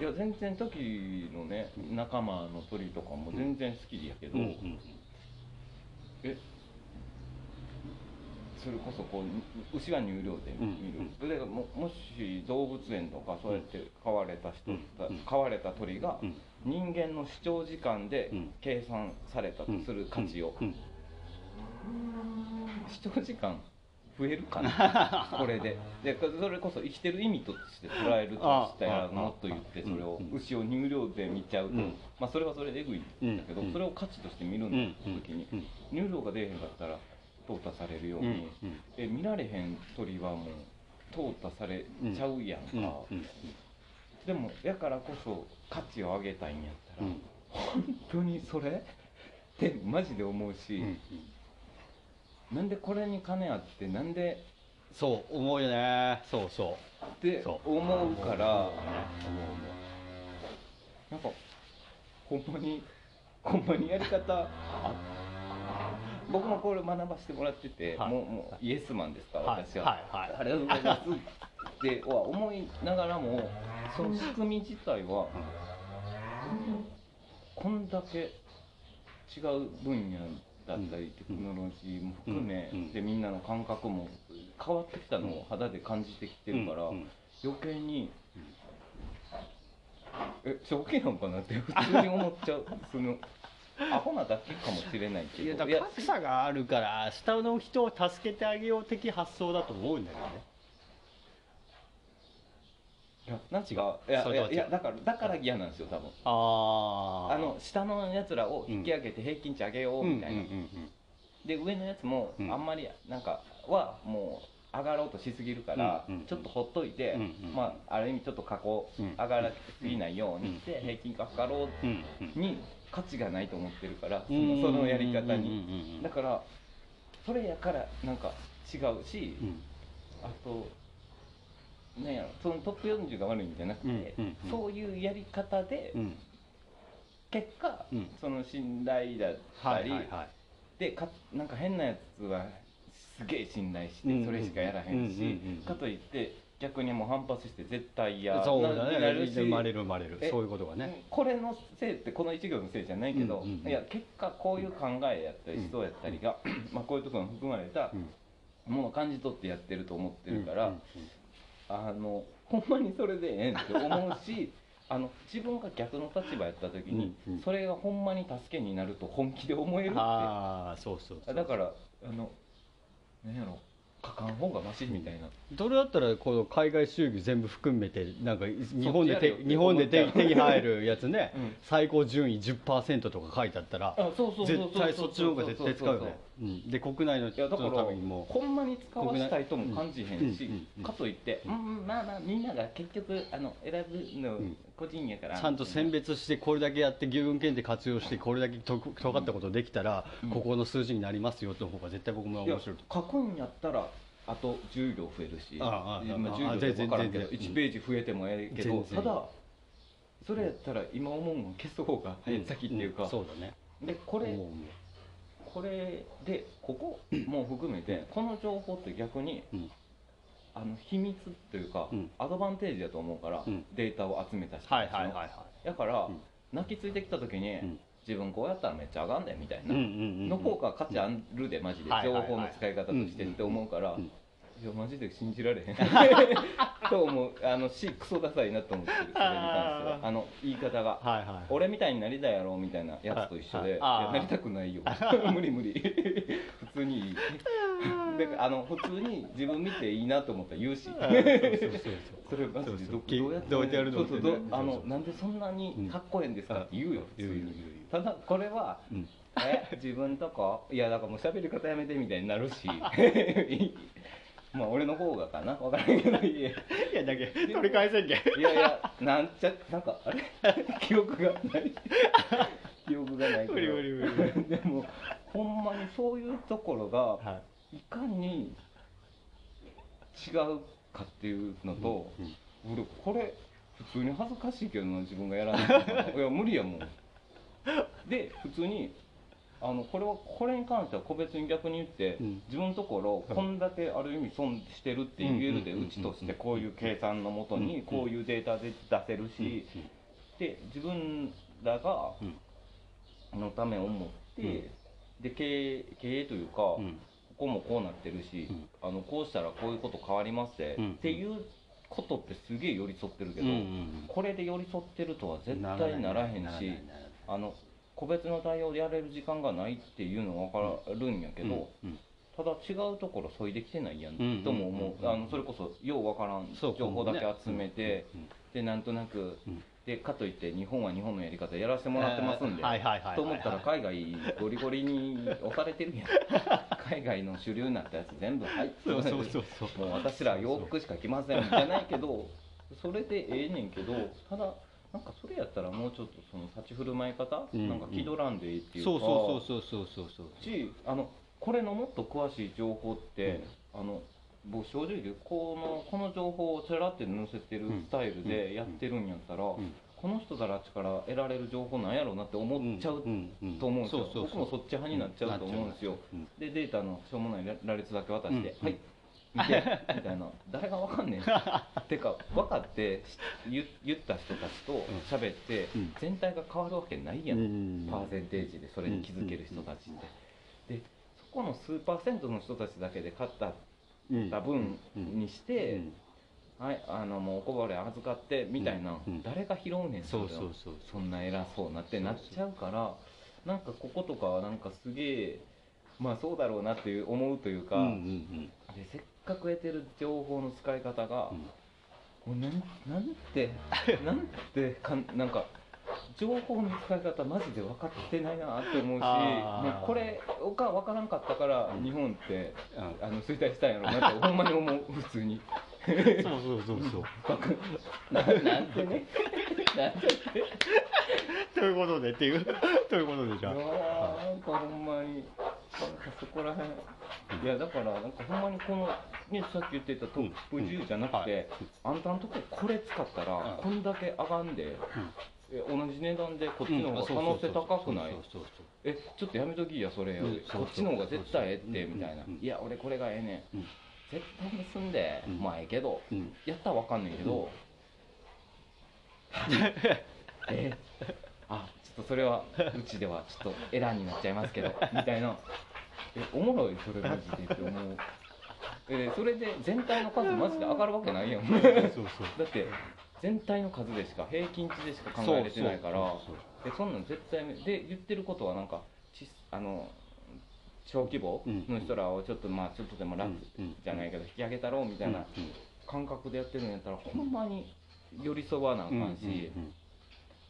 いや全然時のね仲間の鳥とかも全然好きやけど、うんうん。え？それこそこう牛は入寮で見る、それがももし動物園とかそうやって飼われた人、飼われた鳥がうん。人間の視聴時間でうん。計算されたとする価値を、うん。視聴時間増えるかな？これで。でそれこそ生きてる意味として捉えるとしたらああもっと言ってそれをうん牛を乳量で見ちゃうと、うん。まあそれはそれでえぐいんだけど、うん。それを価値として見るんうん。だ時に、うん。乳量が出えへんかったら淘汰されるように、うんうん。え見られへん鳥はもう淘汰されちゃうやんか、うんうんでもやからこそ価値を上げたいんやったら、うん。本当にそれってマジで思うし、うんなんでこれに金あってなんでそう思うよね。そうそう。って思うからなんかほんまにほんまにやり方あ僕もこれ学ばせてもらってて、はい。もうもうイエスマンですから、はい。私は、はい。はい。ありがとうございますっては思いながらもその仕組み自体はこんだけ違う分野だったりテクノロジーも含め、でみんなの感覚も変わってきたのを肌で感じてきてるから、余計に、え正気なんかなって普通に思っちゃう。そのアホなだけかもしれないけど。いやだから格差があるから下の人を助けてあげよう的発想だと思うんだよね。いやなん違う。かいやいやいやだからだから嫌なんですよ多分。あああの下のやつらを引き上げて平均値上げようみたいな、で上のやつもうん。あんまりなんかはもう上がろうとしすぎるから、ちょっとほっといて、うんうんまあある意味ちょっと過去うん。上がらすぎないようにしてうん。平均化図ろうに価値がないと思ってるからそうんのそのやり方に。うんだからそれやからなんか違うしうん。あとなんやろそのトップ40が悪いんじゃなくて、うんうんうん。そういうやり方でうん。結果、うん。その信頼だったり、はいはいはい。でかなんか変なやつはすげえ信頼してそれしかやらへんし、かといって逆にもう反発して絶対嫌そうだなねなるし。生まれる生まれる。えそういうことがね。これのせいってこの一行のせいじゃないけど、うんうんうん。いや結果こういう考えやったり思想やったりが、まあこういうところに含まれたうん。ものを感じ取ってやってると思ってるから、うんうんあのほんまにそれでええんって思うし あの自分が逆の立場やった時に、うんうん。それがほんまに助けになると本気で思えるって。ああそうそうだからあの何やろ書かん方がマシみたいな、それだったらこの海外収益全部含めてなんか日本で手日本で手手に入るやつね、うん最高順位10%とか書いてあったらあそうそうそうそう絶対そっちの方が絶対使うよねうん。で国内の人のためにも。ほんまに使わしたいとも感じへんし、かといって、うん。うんまあまあみんなが結局あの選ぶのん。個人やから、ちゃんと選別してこれだけやって牛群検定活用してこれだけと尖ったことできたら、うん。ここの数字になりますよの方が絶対僕も面白いと。書くんやったらあと10行増えるし。ああああ今ああ10行で分からんけど全然全然。1ページ増えてもええけど、ただそれやったら今思うの消す方が先っていうか、ん。そうだね。でこれこれでここも含めてこの情報って逆にうん。あの秘密というか、うん。アドバンテージだと思うから、うん。データを集めた人はいたちの。はいはいはいだから、うん。泣きついてきた時に、うん。自分こうやったらめっちゃあかんでみたいな、の方が価値あるでマジで、情報の使い方としてって思うから、うんいやマジで信じられへん。と思うあのしクソダサいなと思ってるそれに関しては。あの言い方が、はいはい俺みたいになりたいやろみたいなやつと一緒で、なりたくないよ。無理無理。普通にいい。であの普通に自分見ていいなと思ったら言うし。それマジでどどうやってどうやるの？そあのなんでそんなにかっこええんですか？って言うよ言う言う言う。ただこれはうん。え？自分とこ？いやだからもう喋り方やめてみたいになるしまあ俺の方がかな。分からんけどいや。いやだけ取り返せんけいやいやなんちゃなんかあれ？記憶がない。記憶がないけど。無理無理無理でもほんまにそういうところがはい。かに違うかっていうのと、うんうん。俺これ普通に恥ずかしいけどな自分がやらないいや無理やもん。で普通にあのこれはこれに関しては個別に逆に言って、うん。自分のところこんだけある意味損してるって言えるでうちとしてこういう計算のもとうんにこういうデータで出せるし、で自分らがうん。のためを思って、うん。で経営経営というか、うん。ここもこうなってるし、うん。あのこうしたらこういうこと変わりますって、うん。っていうことってすげえ寄り添ってるけど、これで寄り添ってるとは絶対ならへんしあの個別の対応でやれる時間がないっていうのは分かるんやけど、うんただ違うところそいできてないやん、うんとも思う、うんあのそれこそよう分からん情報だけ集めて、うんでなんとなく、うん。でかといって日本は日本のやり方やらせてもらってますんで、と思ったら海外ゴリゴリに押されてるやん。海外の主流になったやつ全部はいそうそうそうそう。もう私ら洋服しか着ませんじゃないけどそれでええねんけどただなんかそれやったらもうちょっとその立ち振る舞い方、うんなんか気取らんでいいっていうかそうそうそうそうそうそう。そうしあのこれのもっと詳しい情報って、あの僕正直このこの情報をちらって載せてるスタイルでやってるんやったら、ん。この人たちから得られる情報なんやろうなって思っちゃうとんん思うんですよ、そうそうそう僕もそっち派になっちゃうと思うんですよ、うん。でデータのしょうもない羅羅列だけ渡して「うん。はい見て」みたいな。誰がわかんねん。てか分かってし言言った人たちと喋ってうん。全体が変わるわけないやん、うん。パーセンテージでそれに気づける人たちって、でそこの数パーセントの人たちだけで勝ったうん。た分にして、うん。はいあのもうおこぼれ預かってみたいな、誰が拾うねんそそんな偉そうなってなっちゃうからなんかこことかはなんかすげえまあそうだろうなっていう思うというか、でせっかく得てる情報の使い方が、うん。もうなんなんてなんてかんなんか情報の使い方マジで分かってないなって思うしもうこれが分からんかったからうん。日本って、うん。あの衰退したんやろうなって ほんまに思う普通に。そうそうそうそう。ななんてね。なんて ということでっていうということでじゃあ。ーなんかほんまにそこらへんいやだからなんかほんまにこのねさっき言ってたトップ10じゃなくて、あんたのとここれ使ったらうん。こんだけ上がんで、え同じ値段でこっちの方が可うん能性高くない？えちょっとやめときやそれこっちの方が絶対ええってみたいな、うん。いや俺これがええねん。うん。絶対に済んで、うん。まあええけど、うん。やったらわかんないけど、えあちょっとそれはうちではちょっとエラーになっちゃいますけど みたいな。えおもろいそれマジでって思う。えそれで全体の数マジで上がるわけないやん。そうそう。だって全体の数でしか平均値でしか考えられてないからそうそうでそんなん絶対めで言ってることはなんかちあの小規模の人らをちょっとまあちょっとでも楽うんじゃないけど引き上げたろうみたいなうん感覚でやってるんやったらほんまに寄り添わなあかんし、うん。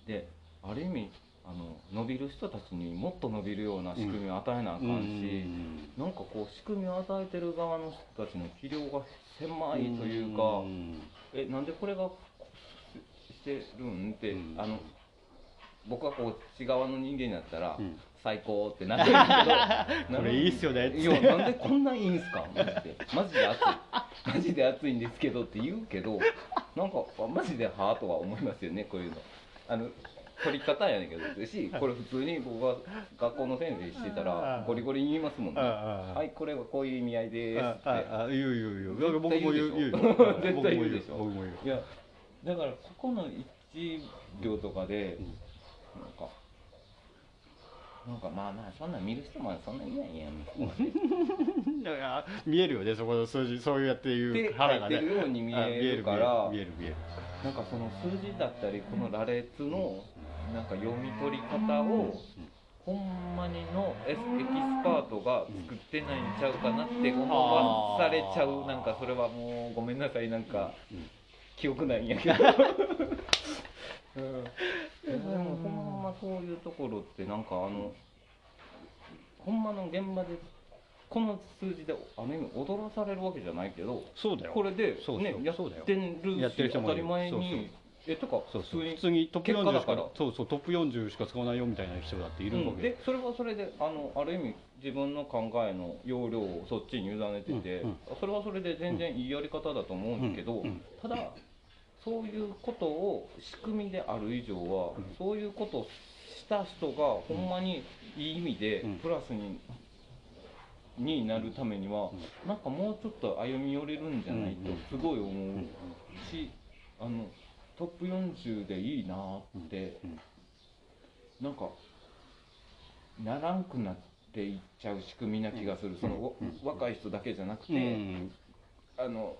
である意味あの伸びる人たちにもっと伸びるような仕組みを与えなあかんし、なんかこう仕組みを与えてる側の人たちの器量が狭いというか、ん。えなんでこれがしてるんって、うん。あの僕はこっち側の人間になったら、うん。最高ってなってるんだけど これいいっすよねいやなんでこんないいんすかマジでマジで熱い。マジで熱いんですけどって言うけどなんかあマジではあとは思いますよねこういうの。あの取り方やねんけどしこれ普通に僕が学校の先生してたらゴリゴリに言いますもんね。はいこれはこういう意味合いですって。あああ言う言う言う。僕も言う言う。絶対言うでしょ。僕も言う。いやだからここの1秒とかで、うん。なんかなんかまあまあそんなん見る人もそんなにいないやん。だから見えるよねそこの数字そうやっていうで腹がね。書いてるように見えるあ見えるから見える見える。なんかその数字だったりこの羅列のなんか読み取り方をほんまにのエスエキスパートが作ってないんちゃうかなって思わされちゃうなんかそれはもうごめんなさいなんかうん。記憶ないんやけど、うん、でもほんまそういうところってなんかあのほんまの現場でこの数字である意味踊らされるわけじゃないけどそうだよ。これでねやそうだよってるやってるし人当たり前にえとか普通に普通にトップ40しかそうそうトップ40しか使わないよみたいな人だっているわうん。けでそれはそれであのある意味自分の考えの要領をそっちに委ねてて、それはそれで全然いいやり方だと思うんだけど、ただそういうことを仕組みである以上は、うん。そういうことをした人がほんまにいい意味でうん。プラスに。になるためには、なんかもうちょっと歩み寄れるんじゃないとすごい思うし、あのトップ40でいいなって、うん。なんかならんくなっていっちゃう仕組みな気がする、その、若い人だけじゃなくて、うん。あの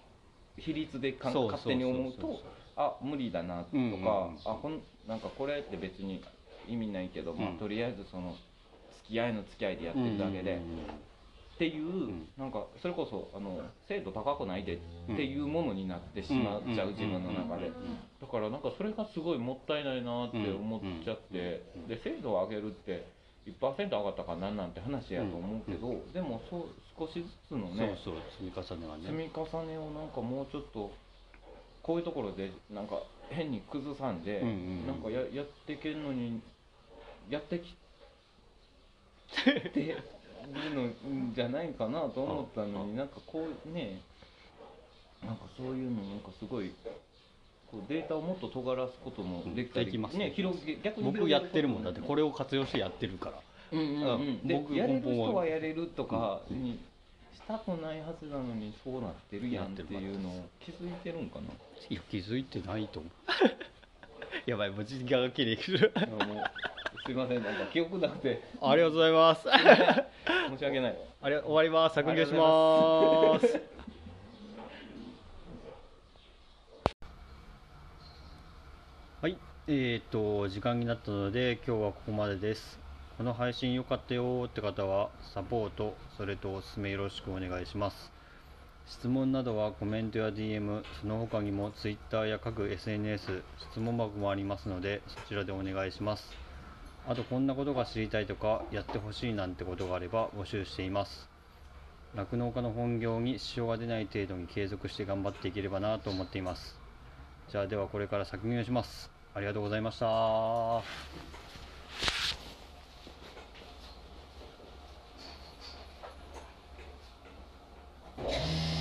比率で勝手に思うとあ無理だなとか、うんうんうん。あほんなんかこれって別に意味ないけど、まあうん。とりあえずその付き合いの付き合いでやってるだけで、っていう、んなんかそれこそあの精度高くないでっていうものになってしまっちゃう、うん自分の中で、だからなんかそれがすごいもったいないなって思っちゃって、うん。で精度を上げるって1%上がったからなんなんて話やと思うけど、でもそう少しずつのねそうそう積み重ねはね。積み重ねをなんかもうちょっとこういうところでなんか変に崩さんで、うんうんうん。なんかややってけんのにやってきてるのじゃないかなと思ったのに なんかこうねなんかそういうのなんかすごいデータをもっと尖らすこともできたり、できますね。ね広げ逆に僕やってるもん。だってこれれを活用してやってるから。うんうんうん、で僕やれる人はやれるとかにしたくないはずなのにそうなってるやんっていうのを気づいてるんかな。いや気づいてないと思う。やばいもう時間が切れいやもうすいません。なんか記憶なくて。ありがとうございます。申し訳ない。ありが終わります。削減しますえー、と時間になったので今日はここまでです。この配信良かったよって方はサポートそれとおすすめよろしくお願いします。質問などはコメントや DM その他にも Twitter や各 SNS 質問箱もありますのでそちらでお願いします。あとこんなことが知りたいとかやってほしいなんてことがあれば募集しています。酪農家の本業に支障が出ない程度に継続して頑張っていければなと思っています。じゃあではこれから削減します。ありがとうございました。you